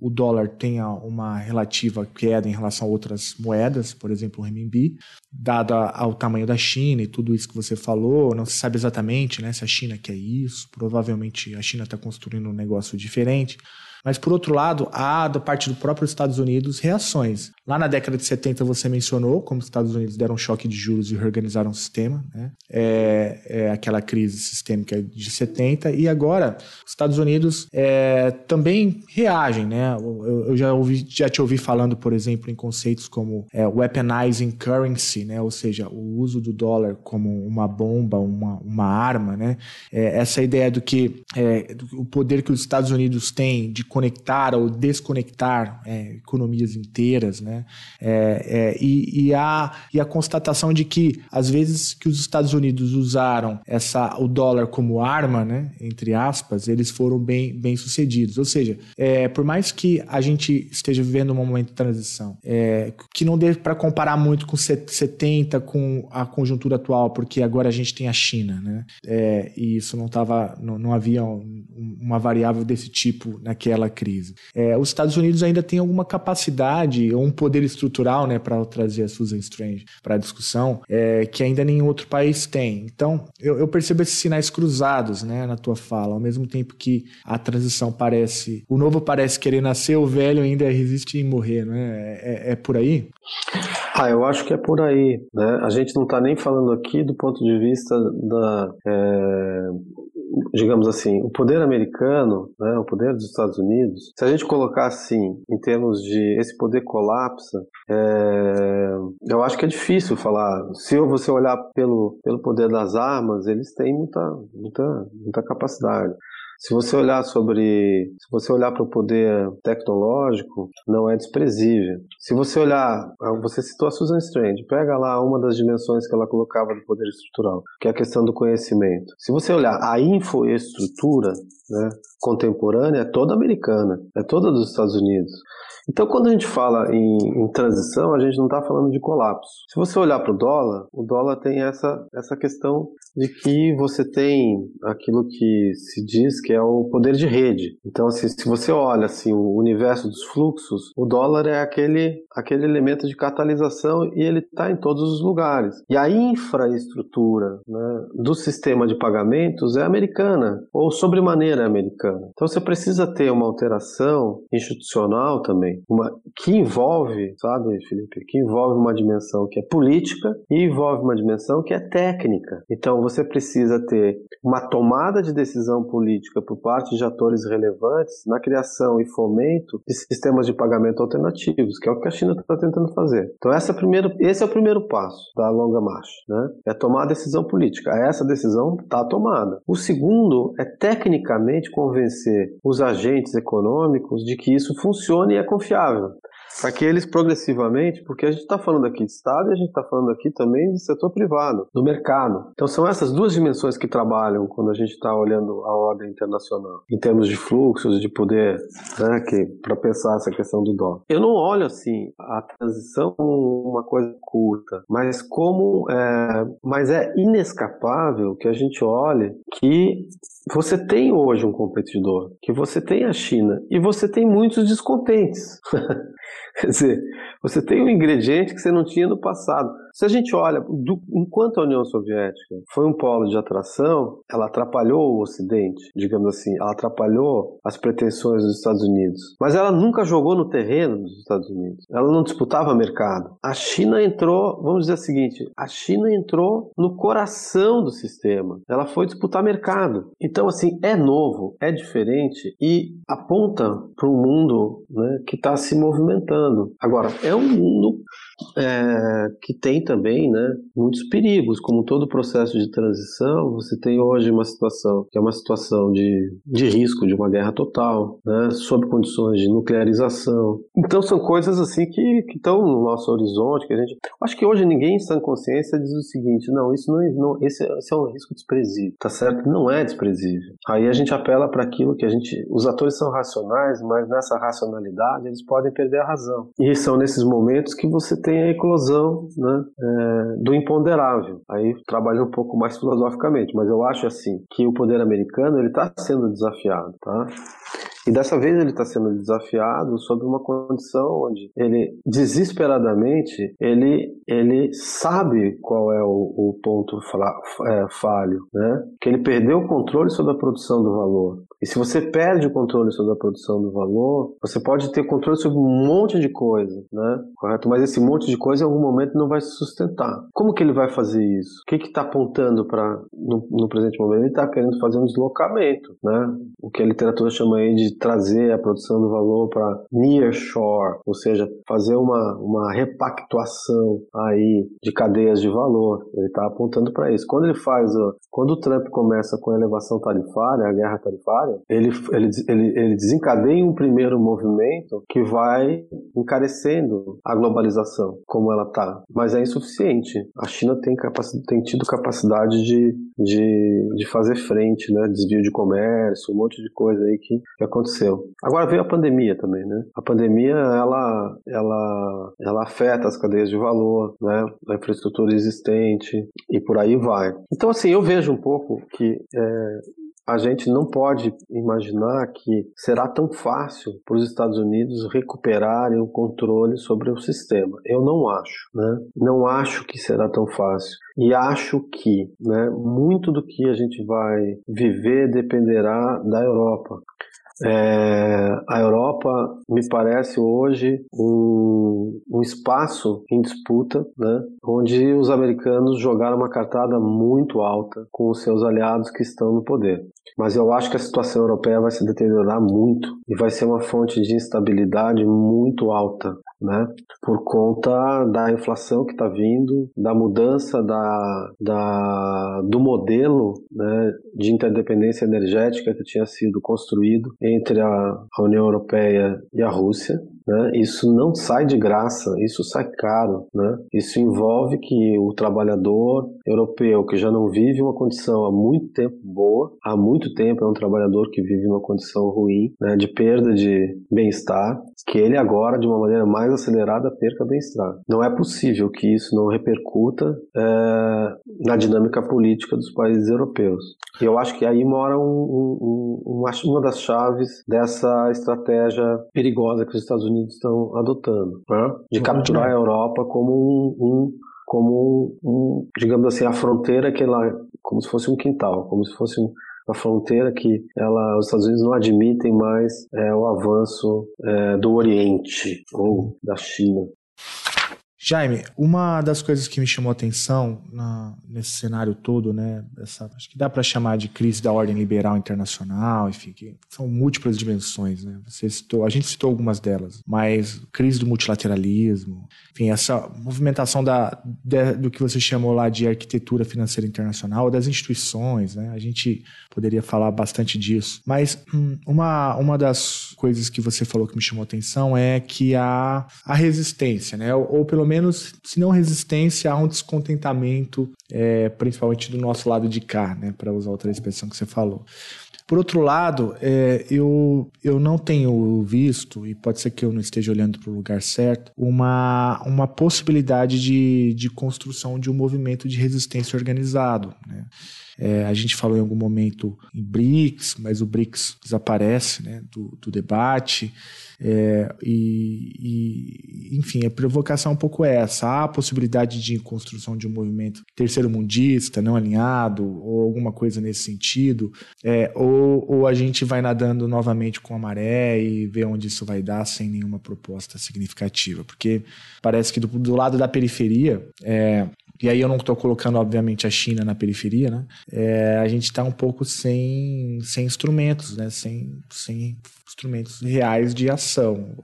o dólar tenha uma relativa queda em relação a outras moedas, por exemplo, o renminbi, dado ao tamanho da China e tudo isso que você falou, não se sabe exatamente né, se a China quer isso, provavelmente a China está construindo um negócio diferente. Mas, por outro lado, há da parte do próprio Estados Unidos reações. Lá na década de 70 você mencionou como os Estados Unidos deram um choque de juros e reorganizaram o sistema, né? é, é aquela crise sistêmica de 70, e agora os Estados Unidos é, também reagem. Né? Eu, eu, já, ouvi, já te ouvi falando, por exemplo, em conceitos como é, weaponizing currency, né? ou seja, o uso do dólar como uma bomba, uma, uma arma. Né? É, essa ideia do que é, do, o poder que os Estados Unidos têm de conectar ou desconectar é, economias inteiras, né? É, é, e, e, a, e a constatação de que, às vezes, que os Estados Unidos usaram essa, o dólar como arma, né? Entre aspas, eles foram bem, bem sucedidos. Ou seja, é, por mais que a gente esteja vivendo um momento de transição, é, que não dê para comparar muito com 70, com a conjuntura atual, porque agora a gente tem a China, né? É, e isso não estava, não, não havia uma variável desse tipo naquela crise. É, os Estados Unidos ainda têm alguma capacidade ou um poder estrutural, né, para trazer a Susan Strange para a discussão, é, que ainda nenhum outro país tem. Então, eu, eu, percebo esses sinais cruzados, né, na tua fala. Ao mesmo tempo que a transição parece, o novo parece querer nascer, o velho ainda resiste em morrer, né? É, é por aí? Ah, eu acho que é por aí. Né? A gente não está nem falando aqui do ponto de vista da, é, digamos assim, o poder americano, né, o poder dos Estados Unidos. Se a gente colocar assim, em termos de esse poder colapsa, é, eu acho que é difícil falar. Se você olhar pelo, pelo poder das armas, eles têm muita, muita, muita capacidade. Se você olhar sobre, se você olhar para o poder tecnológico, não é desprezível. Se você olhar, você citou a Susan Strange, pega lá uma das dimensões que ela colocava do poder estrutural, que é a questão do conhecimento. Se você olhar a infraestrutura né, contemporânea, é toda americana, é toda dos Estados Unidos. Então, quando a gente fala em, em transição, a gente não está falando de colapso. Se você olhar para o dólar, o dólar tem essa, essa questão de que você tem aquilo que se diz que é o poder de rede. Então, assim, se você olha assim, o universo dos fluxos, o dólar é aquele, aquele elemento de catalisação e ele está em todos os lugares. E a infraestrutura né, do sistema de pagamentos é americana, ou sobremaneira americana. Então, você precisa ter uma alteração institucional também uma, que envolve, sabe, Felipe, que envolve uma dimensão que é política e envolve uma dimensão que é técnica. Então você precisa ter uma tomada de decisão política por parte de atores relevantes na criação e fomento de sistemas de pagamento alternativos, que é o que a China está tentando fazer. Então essa é primeiro, esse é o primeiro passo da longa marcha, né? É tomar a decisão política. Essa decisão está tomada. O segundo é tecnicamente convencer os agentes econômicos de que isso funcione e é confiável para que eles progressivamente, porque a gente está falando aqui de Estado e a gente está falando aqui também de setor privado, do mercado. Então são essas duas dimensões que trabalham quando a gente está olhando a ordem internacional, em termos de fluxos, de poder, né, para pensar essa questão do dólar. Eu não olho assim a transição como uma coisa curta, mas como é, mas é inescapável que a gente olhe que você tem hoje um competidor, que você tem a China e você tem muitos descontentes. Quer dizer, você tem um ingrediente que você não tinha no passado. Se a gente olha, do, enquanto a União Soviética foi um polo de atração, ela atrapalhou o Ocidente, digamos assim, ela atrapalhou as pretensões dos Estados Unidos. Mas ela nunca jogou no terreno dos Estados Unidos. Ela não disputava mercado. A China entrou, vamos dizer o seguinte, a China entrou no coração do sistema. Ela foi disputar mercado. Então, assim, é novo, é diferente e aponta para um mundo né, que está se movimentando. Agora, é um mundo é, que tem também né, muitos perigos, como todo processo de transição, você tem hoje uma situação que é uma situação de, de risco de uma guerra total, né, sob condições de nuclearização. Então são coisas assim que, que estão no nosso horizonte, que a gente. Acho que hoje ninguém em consciência diz o seguinte: não, isso não, é, não esse, esse é um risco desprezível, tá certo? Não é desprezível. Aí a gente apela para aquilo que a gente. Os atores são racionais, mas nessa racionalidade eles podem perder a razão. E são nesses momentos que você tem a eclosão né, é, do imponderável. Aí trabalho um pouco mais filosoficamente, mas eu acho assim que o poder americano ele está sendo desafiado, tá? E dessa vez ele está sendo desafiado sob uma condição onde ele desesperadamente ele, ele sabe qual é o, o ponto é, falho, né? Que ele perdeu o controle sobre a produção do valor. E se você perde o controle sobre a produção do valor, você pode ter controle sobre um monte de coisa, né? Correto? Mas esse monte de coisa em algum momento não vai se sustentar. Como que ele vai fazer isso? O que está apontando para no, no, presente momento? Ele está querendo fazer um deslocamento, né? O que a literatura chama aí de trazer a produção do valor para near shore, ou seja, fazer uma, uma repactuação aí de cadeias de valor. Ele está apontando para isso. Quando ele faz, quando o Trump começa com a elevação tarifária, a guerra tarifária ele, ele, ele, ele desencadeia um primeiro movimento que vai encarecendo a globalização como ela está, mas é insuficiente. A China tem, tem tido capacidade de, de, de fazer frente, né? desvio de comércio, um monte de coisa aí que, que aconteceu. Agora veio a pandemia também, né? A pandemia ela, ela, ela afeta as cadeias de valor, né? A infraestrutura existente e por aí vai. Então assim eu vejo um pouco que é, a gente não pode imaginar que será tão fácil para os Estados Unidos recuperarem o controle sobre o sistema. Eu não acho, né? Não acho que será tão fácil. E acho que né, muito do que a gente vai viver dependerá da Europa. É, a Europa me parece hoje um, um espaço em disputa, né, onde os americanos jogaram uma cartada muito alta com os seus aliados que estão no poder. Mas eu acho que a situação europeia vai se deteriorar muito e vai ser uma fonte de instabilidade muito alta né? Por conta da inflação que está vindo, da mudança da, da, do modelo né, de interdependência energética que tinha sido construído entre a, União Europeia e a Rússia. Né? Isso não sai de graça, isso sai caro. Né? Isso envolve que o trabalhador europeu, que já não vive uma condição há muito tempo boa, há muito tempo é um trabalhador que vive uma condição ruim, né, de perda de bem-estar, que ele agora, de uma maneira mais acelerada, perca bem-estar. Não é possível que isso não repercuta é, na dinâmica política dos países europeus. E eu acho que aí mora um, um, um, uma das chaves dessa estratégia perigosa que os Estados Unidos estão adotando, né? de capturar a Europa como um, um como um, digamos assim, a fronteira que ela, como se fosse um quintal, como se fosse um, uma fronteira que ela, os Estados Unidos não admitem mais é, o avanço é, do Oriente ou da China. Jaime, uma das coisas que me chamou a atenção na, nesse cenário todo, né, essa, acho que dá para chamar de crise da ordem liberal internacional, enfim, que são múltiplas dimensões, né? Você citou, a gente citou algumas delas, mas crise do multilateralismo, enfim, essa movimentação da, de, do que você chamou lá de arquitetura financeira internacional, das instituições, né? A gente poderia falar bastante disso, mas hum, uma, uma das coisas que você falou que me chamou a atenção é que a, a resistência, né, ou, ou pelo menos menos, se não resistência, há um descontentamento, é, principalmente do nosso lado de cá, né, para usar outra expressão que você falou. Por outro lado, é, eu, eu não tenho visto, e pode ser que eu não esteja olhando para o lugar certo, uma, uma possibilidade de, de construção de um movimento de resistência organizado. Né? É, a gente falou em algum momento em BRICS, mas o BRICS desaparece né, do, do debate. É, e, e, enfim, a provocação é um pouco essa: há a possibilidade de construção de um movimento terceiro-mundista, não alinhado, ou alguma coisa nesse sentido, é, ou, ou a gente vai nadando novamente com a maré e vê onde isso vai dar sem nenhuma proposta significativa. Porque parece que do, do lado da periferia, é, e aí eu não estou colocando, obviamente, a China na periferia, né? É, a gente está um pouco sem, sem instrumentos, né? Sem, sem instrumentos reais de ação.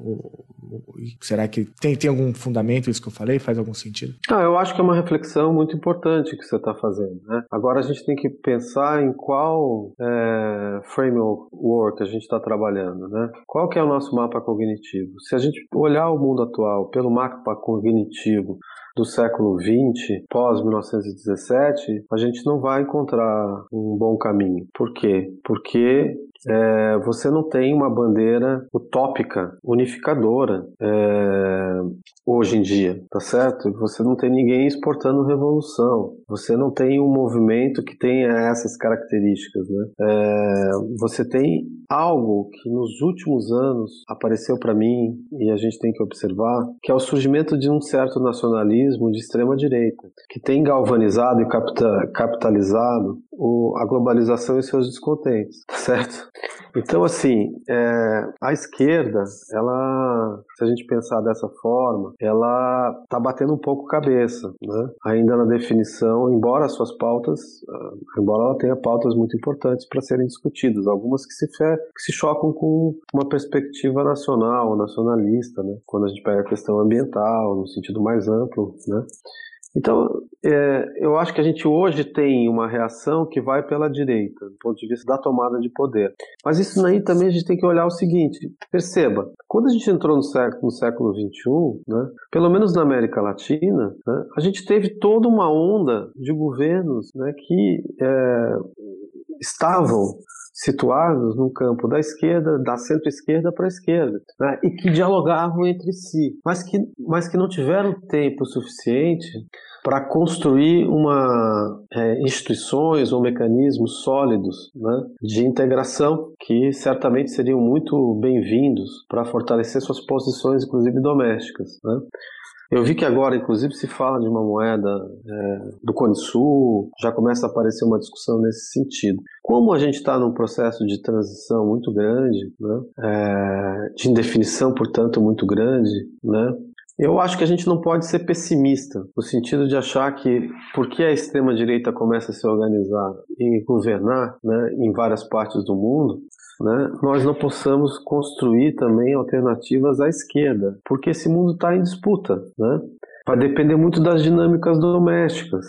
será que tem, tem algum fundamento isso que eu falei? Faz algum sentido? Ah, eu acho que é uma reflexão muito importante que você está fazendo. Né? Agora a gente tem que pensar em qual é, framework a gente está trabalhando. Né? Qual que é o nosso mapa cognitivo? Se a gente olhar o mundo atual pelo mapa cognitivo do século XX, pós-1917, a gente não vai encontrar um bom caminho. Por quê? Porque é, você não tem uma bandeira utópica, unificadora é, hoje em dia, tá certo? Você não tem ninguém exportando revolução, você não tem um movimento que tenha essas características, né? É, você tem algo que nos últimos anos apareceu para mim e a gente tem que observar, que é o surgimento de um certo nacionalismo de extrema direita, que tem galvanizado e capitalizado a globalização e seus descontentes, tá certo? Então, assim, é, a esquerda, ela, se a gente pensar dessa forma, ela está batendo um pouco cabeça, né? Ainda na definição, embora as suas pautas, ah, embora ela tenha pautas muito importantes para serem discutidas, algumas que se, fe, que se chocam com uma perspectiva nacional, nacionalista, né? Quando a gente pega a questão ambiental, no sentido mais amplo, né? Então, é, eu acho que a gente hoje tem uma reação que vai pela direita, do ponto de vista da tomada de poder. Mas isso aí também a gente tem que olhar o seguinte: perceba, quando a gente entrou no século, no século XXI, né, pelo menos na América Latina, né, a gente teve toda uma onda de governos né, que é, estavam situados no campo da esquerda, da centro-esquerda para a esquerda, né? e que dialogavam entre si, mas que, mas que não tiveram tempo suficiente para construir uma é, instituições ou mecanismos sólidos né, de integração que certamente seriam muito bem-vindos para fortalecer suas posições, inclusive domésticas. Né? Eu vi que agora, inclusive, se fala de uma moeda é, do Cone Sul, já começa a aparecer uma discussão nesse sentido. Como a gente está num processo de transição muito grande, né, é, de indefinição, portanto, muito grande, né, eu acho que a gente não pode ser pessimista, no sentido de achar que, porque a extrema-direita começa a se organizar e governar né, em várias partes do mundo, né, nós não possamos construir também alternativas à esquerda, porque esse mundo está em disputa. Né? Vai depender muito das dinâmicas domésticas.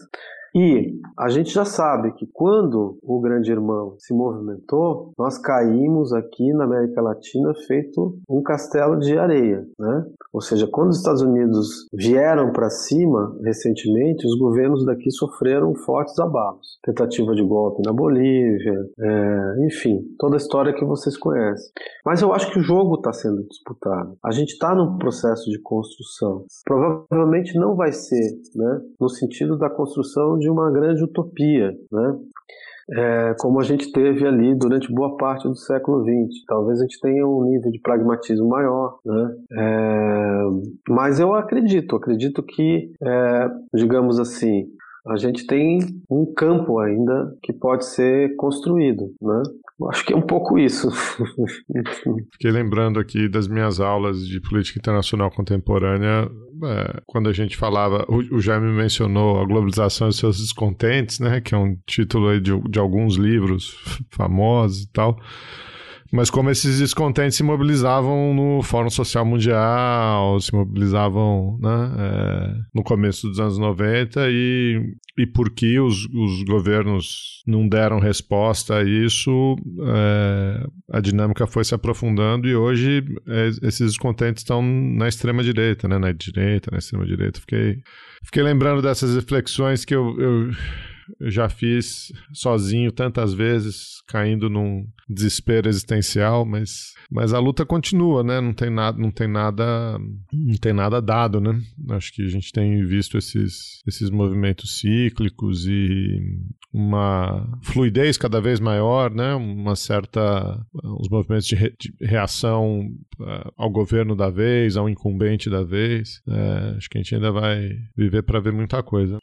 E a gente já sabe que quando o Grande Irmão se movimentou, nós caímos aqui na América Latina feito um castelo de areia, né? Ou seja, quando os Estados Unidos vieram para cima recentemente, os governos daqui sofreram fortes abalos. Tentativa de golpe na Bolívia, é, enfim, toda a história que vocês conhecem. Mas eu acho que o jogo está sendo disputado. A gente está num processo de construção. Provavelmente não vai ser, né, no sentido da construção de uma grande utopia, né? É, como a gente teve ali durante boa parte do século XX. Talvez a gente tenha um nível de pragmatismo maior, né? É, mas eu acredito, acredito que, é, digamos assim, a gente tem um campo ainda que pode ser construído, né? Acho que é um pouco isso. Fiquei lembrando aqui das minhas aulas de política internacional contemporânea, é, quando a gente falava, o, o Jaime mencionou a globalização e seus descontentes, né, que é um título de, de alguns livros famosos e tal mas como esses descontentes se mobilizavam no Fórum Social Mundial, se mobilizavam né, é, no começo dos anos 90 e, e porque os, os governos não deram resposta a isso, é, a dinâmica foi se aprofundando e hoje é, esses descontentes estão na extrema-direita, né, na direita, na extrema-direita. Fiquei, fiquei lembrando dessas reflexões que eu eu já fiz sozinho tantas vezes, caindo num desespero existencial, mas, mas a luta continua, né? Não tem nada, não tem nada, não tem nada dado, né? Acho que a gente tem visto esses, esses movimentos cíclicos e uma fluidez cada vez maior, né? Uma certa, os movimentos de, re, de reação uh, ao governo da vez, ao incumbente da vez. Uh, acho que a gente ainda vai viver para ver muita coisa.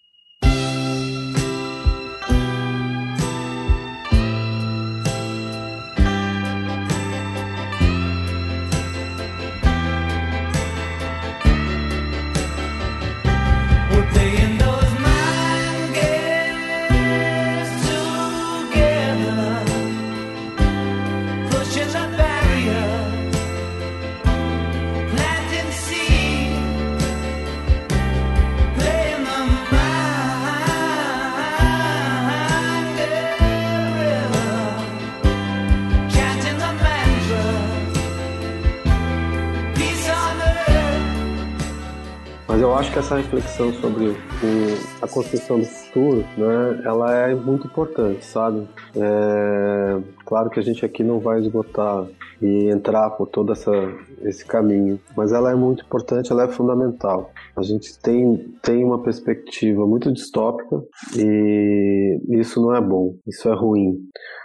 Essa reflexão sobre o, a construção do futuro, né, ela é muito importante, sabe? É, claro que a gente aqui não vai esgotar e entrar por todo essa, esse caminho, mas ela é muito importante, ela é fundamental. A gente tem, tem uma perspectiva muito distópica e isso não é bom, isso é ruim.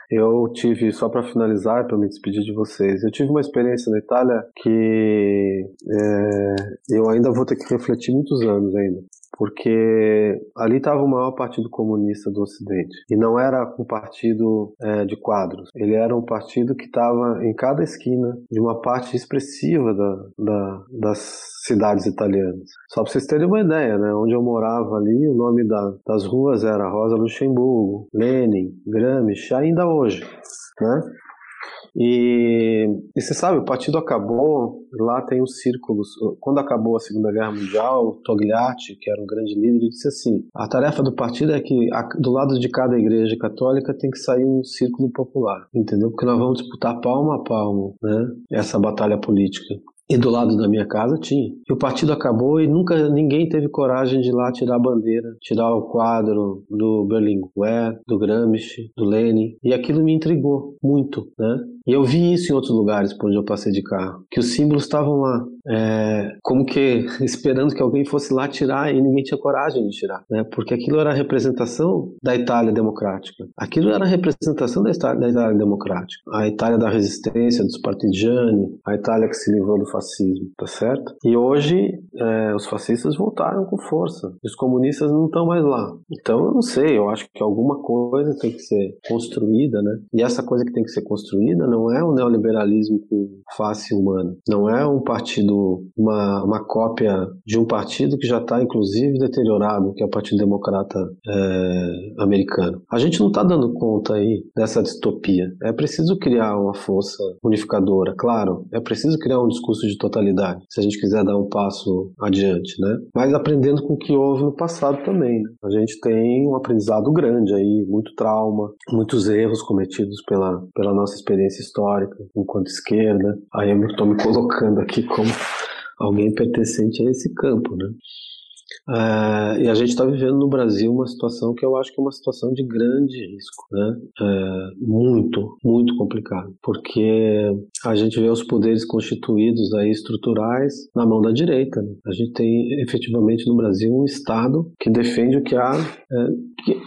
Eu tive, só para finalizar, para me despedir de vocês, eu tive uma experiência na Itália que é, eu ainda vou ter que refletir muitos anos ainda porque ali estava o maior partido comunista do Ocidente. E não era um partido é, de quadros, ele era um partido que estava em cada esquina de uma parte expressiva da, da, das cidades italianas. Só para vocês terem uma ideia, né? onde eu morava ali, o nome da, das ruas era Rosa Luxemburgo, Lenin, Gramsci, ainda hoje. Né? E, e você sabe, o partido acabou, lá tem os círculos. Quando acabou a Segunda Guerra Mundial, Togliatti, que era um grande líder, disse assim: a tarefa do partido é que do lado de cada igreja católica tem que sair um círculo popular, entendeu? Porque nós vamos disputar palmo a palmo, né? Essa batalha política. E do lado da minha casa tinha. E o partido acabou e nunca ninguém teve coragem de ir lá tirar a bandeira, tirar o quadro do Berlinguer, do Gramsci, do Lenin. E aquilo me intrigou muito, né? E eu vi isso em outros lugares por onde eu passei de carro, que os símbolos estavam lá, é, como que esperando que alguém fosse lá tirar e ninguém tinha coragem de tirar, né? Porque aquilo era a representação da Itália democrática. Aquilo era a representação da Itália, da Itália democrática. A Itália da resistência, dos partigiani, a Itália que se livrou do fascismo, tá certo? E hoje é, os fascistas voltaram com força. Os comunistas não estão mais lá. Então eu não sei, eu acho que alguma coisa tem que ser construída, né? E essa coisa que tem que ser construída não é o neoliberalismo com face humana. Não é um partido, uma, uma cópia de um partido que já está, inclusive, deteriorado, que é o Partido Democrata é, Americano. A gente não está dando conta aí dessa distopia. É preciso criar uma força unificadora, claro. É preciso criar um discurso de totalidade, se a gente quiser dar um passo adiante, né? Mas aprendendo com o que houve no passado também. Né? A gente tem um aprendizado grande aí, muito trauma, muitos erros cometidos pela, pela nossa experiência histórica enquanto esquerda. Aí eu estou me colocando aqui como alguém pertencente a esse campo, né? É, e a gente está vivendo no Brasil uma situação que eu acho que é uma situação de grande risco, né? É, muito, muito complicado, porque a gente vê os poderes constituídos aí estruturais na mão da direita. Né? A gente tem efetivamente no Brasil um Estado que defende o que há, é, que,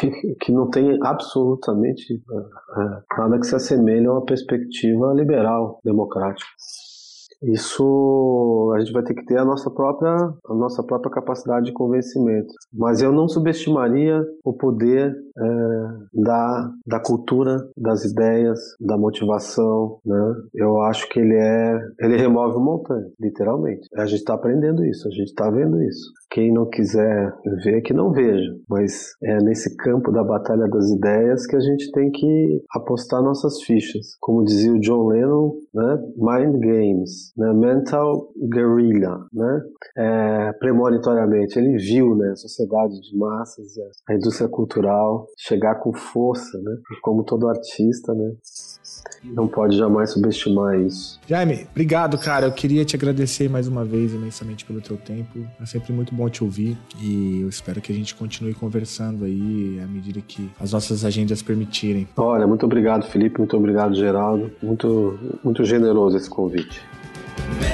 que, que, não tem absolutamente é, nada que se assemelhe a uma perspectiva liberal, democrática. Isso a gente vai ter que ter a nossa própria a nossa própria capacidade de convencimento. Mas eu não subestimaria o poder é, da, da cultura, das ideias, da motivação, né? Eu acho que ele é ele remove montanha, literalmente. A gente está aprendendo isso, a gente está vendo isso. Quem não quiser ver, que não veja. Mas é nesse campo da batalha das ideias que a gente tem que apostar nossas fichas. Como dizia o John Lennon, né? Mind games né, mental guerrilla, né, é, premonitoriamente. Ele viu né, a sociedade de massas, a indústria cultural chegar com força, né, como todo artista, né, não pode jamais subestimar isso. Jaime, obrigado, cara. Eu queria te agradecer mais uma vez imensamente pelo teu tempo. É sempre muito bom te ouvir e eu espero que a gente continue conversando aí à medida que as nossas agendas permitirem. Olha, muito obrigado, Felipe. Muito obrigado, Geraldo. Muito, muito generoso esse convite. Man.